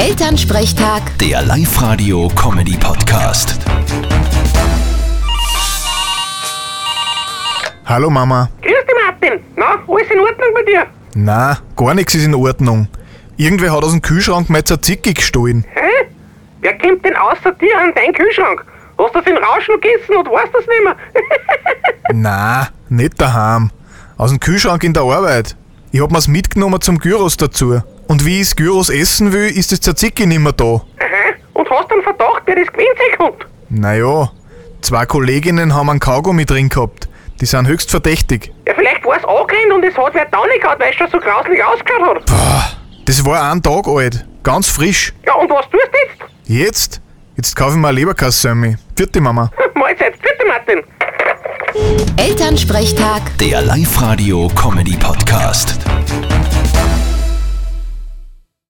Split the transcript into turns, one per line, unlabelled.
Elternsprechtag,
Der Live-Radio-Comedy-Podcast.
Hallo Mama.
Grüß dich, Martin. Na, alles in Ordnung bei dir?
Na, gar nichts ist in Ordnung. Irgendwer hat aus dem Kühlschrank mal Tzatziki gestohlen.
Hä? Wer kommt denn außer dir an deinen Kühlschrank? Hast du den Rausch noch gegessen und weißt das nicht mehr?
Na, nicht daheim. Aus dem Kühlschrank in der Arbeit. Ich hab mir's mitgenommen zum Gyros dazu. Und wie ich's Gyros essen will, ist das Tzatziki nimmer da.
Aha. Und hast einen Verdacht, wer das gewinnt sein könnte?
Naja, zwei Kolleginnen haben einen Kaugummi drin gehabt. Die sind höchst verdächtig.
Ja, vielleicht war es angerannt und es hat wer da nicht gehabt, weil es schon so grauslich ausgeschaut hat.
Das war ein Tag alt. Ganz frisch.
Ja, und was tust du jetzt?
Jetzt? Jetzt kaufe ich mir eine Leberkassemmel. Vierte Mama.
Mahlzeit. Bitte, Martin.
Elternsprechtag.
Der Live-Radio-Comedy-Podcast.